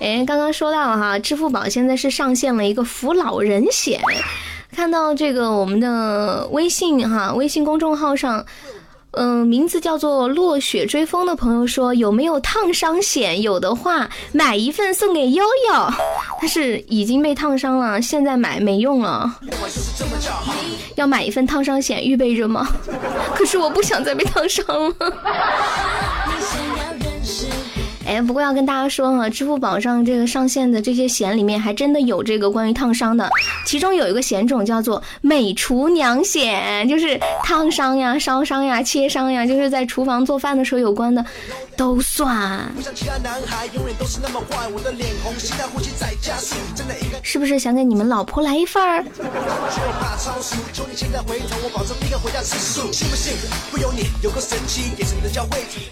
哎，刚刚说到哈，支付宝现在是上线了一个扶老人险，看到这个我们的微信哈，微信公众号上。嗯，名字叫做落雪追风的朋友说有没有烫伤险？有的话买一份送给悠悠。他是已经被烫伤了，现在买没用了。要买一份烫伤险预备着吗？可是我不想再被烫伤了。哎，不过要跟大家说哈，支付宝上这个上线的这些险里面，还真的有这个关于烫伤的。其中有一个险种叫做美厨娘险，就是烫伤呀、烧伤呀、切伤呀，就是在厨房做饭的时候有关的。都算，是是不是想给你们老婆来一份儿？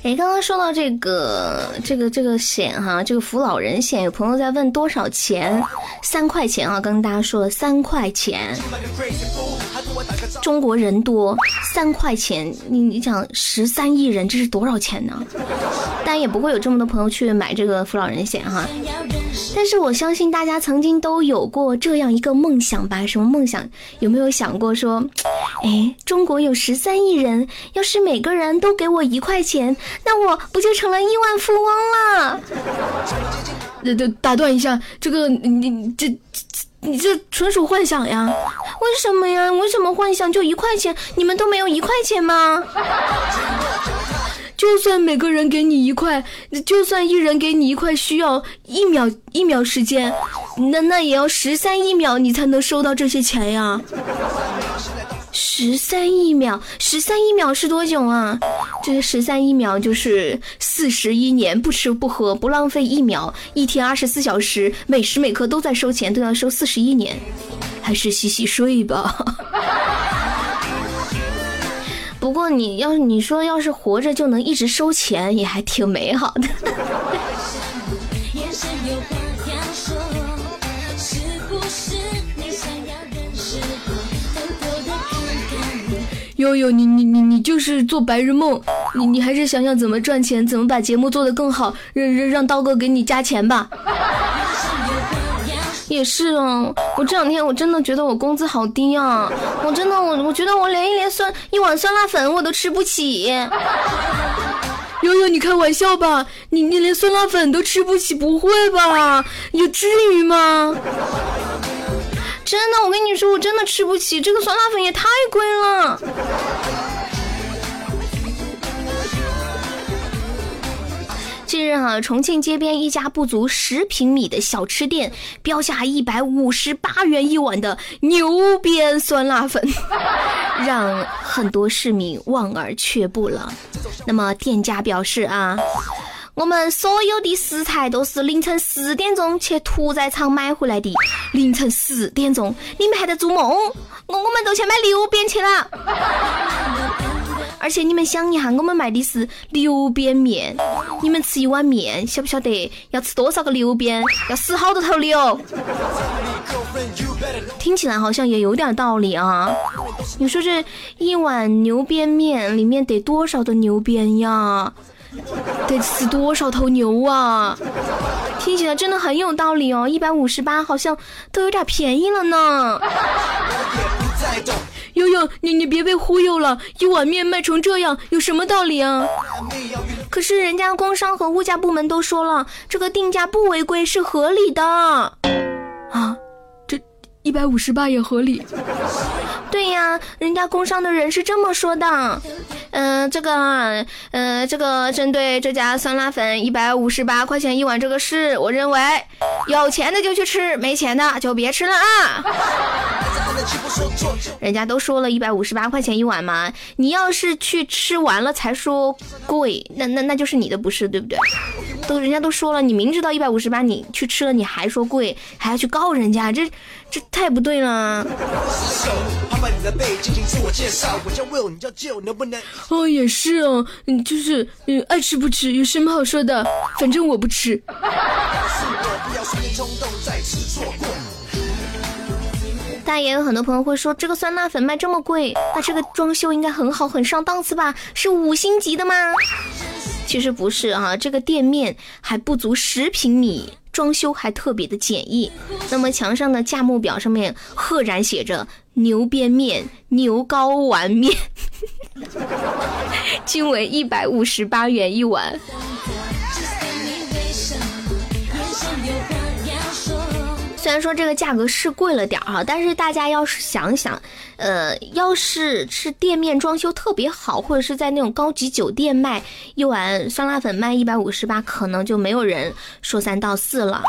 哎，刚刚说到这个这个这个险哈，这个扶老人险，有朋友在问多少钱？三块钱啊，刚跟大家说了三块钱。中国人多，三块钱，你你想十三亿人，这是多少钱呢？但也不会有这么多朋友去买这个扶老人险哈，但是我相信大家曾经都有过这样一个梦想吧？什么梦想？有没有想过说，哎，中国有十三亿人，要是每个人都给我一块钱，那我不就成了亿万富翁了？呃，打断一下，这个你你这你这纯属幻想呀？为什么呀？为什么幻想？就一块钱，你们都没有一块钱吗？就算每个人给你一块，就算一人给你一块，需要一秒一秒时间，那那也要十三亿秒你才能收到这些钱呀。十三亿秒，十三亿秒是多久啊？这十三亿秒就是四十一年，不吃不喝不浪费一秒，一天二十四小时，每时每刻都在收钱，都要收四十一年，还是洗洗睡吧。不过你要是你说要是活着就能一直收钱，也还挺美好的。悠悠，你你你你就是做白日梦，你你还是想想怎么赚钱，怎么把节目做得更好，让让让刀哥给你加钱吧。也是啊，我这两天我真的觉得我工资好低啊！我真的我我觉得我连一连酸一碗酸辣粉我都吃不起。悠悠，你开玩笑吧？你你连酸辣粉都吃不起？不会吧？有至于吗？真的，我跟你说，我真的吃不起，这个酸辣粉也太贵了。近日啊，重庆街边一家不足十平米的小吃店标价一百五十八元一碗的牛鞭酸辣粉，让很多市民望而却步了。那么店家表示啊，我们所有的食材都是凌晨四点钟去屠宰场买回来的，凌晨四点钟，你们还在做梦？我我们都去买牛鞭去了。而且你们想一下，我们卖的是牛鞭面，你们吃一碗面，晓不晓得要吃多少个牛鞭？要死好多头牛。听起来好像也有点道理啊。你说这一碗牛鞭面里面得多少的牛鞭呀？得死多少头牛啊？听起来真的很有道理哦。一百五十八好像都有点便宜了呢。悠悠，你你别被忽悠了，一碗面卖成这样，有什么道理啊？可是人家工商和物价部门都说了，这个定价不违规，是合理的。啊，这一百五十八也合理。对呀，人家工商的人是这么说的。嗯，这个，嗯，这个针对这家酸辣粉一百五十八块钱一碗这个事，我认为有钱的就去吃，没钱的就别吃了啊。人家都说了一百五十八块钱一碗嘛，你要是去吃完了才说贵，那那那就是你的不是，对不对？都人家都说了，你明知道一百五十八，你去吃了你还说贵，还要去告人家，这这太不对了。哦，也是哦，嗯，就是嗯，爱吃不吃，有什么好说的？反正我不吃。但也有很多朋友会说，这个酸辣粉卖这么贵，那这个装修应该很好，很上档次吧？是五星级的吗？其实不是啊，这个店面还不足十平米，装修还特别的简易。那么墙上的价目表上面赫然写着牛鞭面、牛睾丸面，均为一百五十八元一碗。虽然说这个价格是贵了点儿哈，但是大家要是想想，呃，要是是店面装修特别好，或者是在那种高级酒店卖一碗酸辣粉卖一百五十八，可能就没有人说三道四了。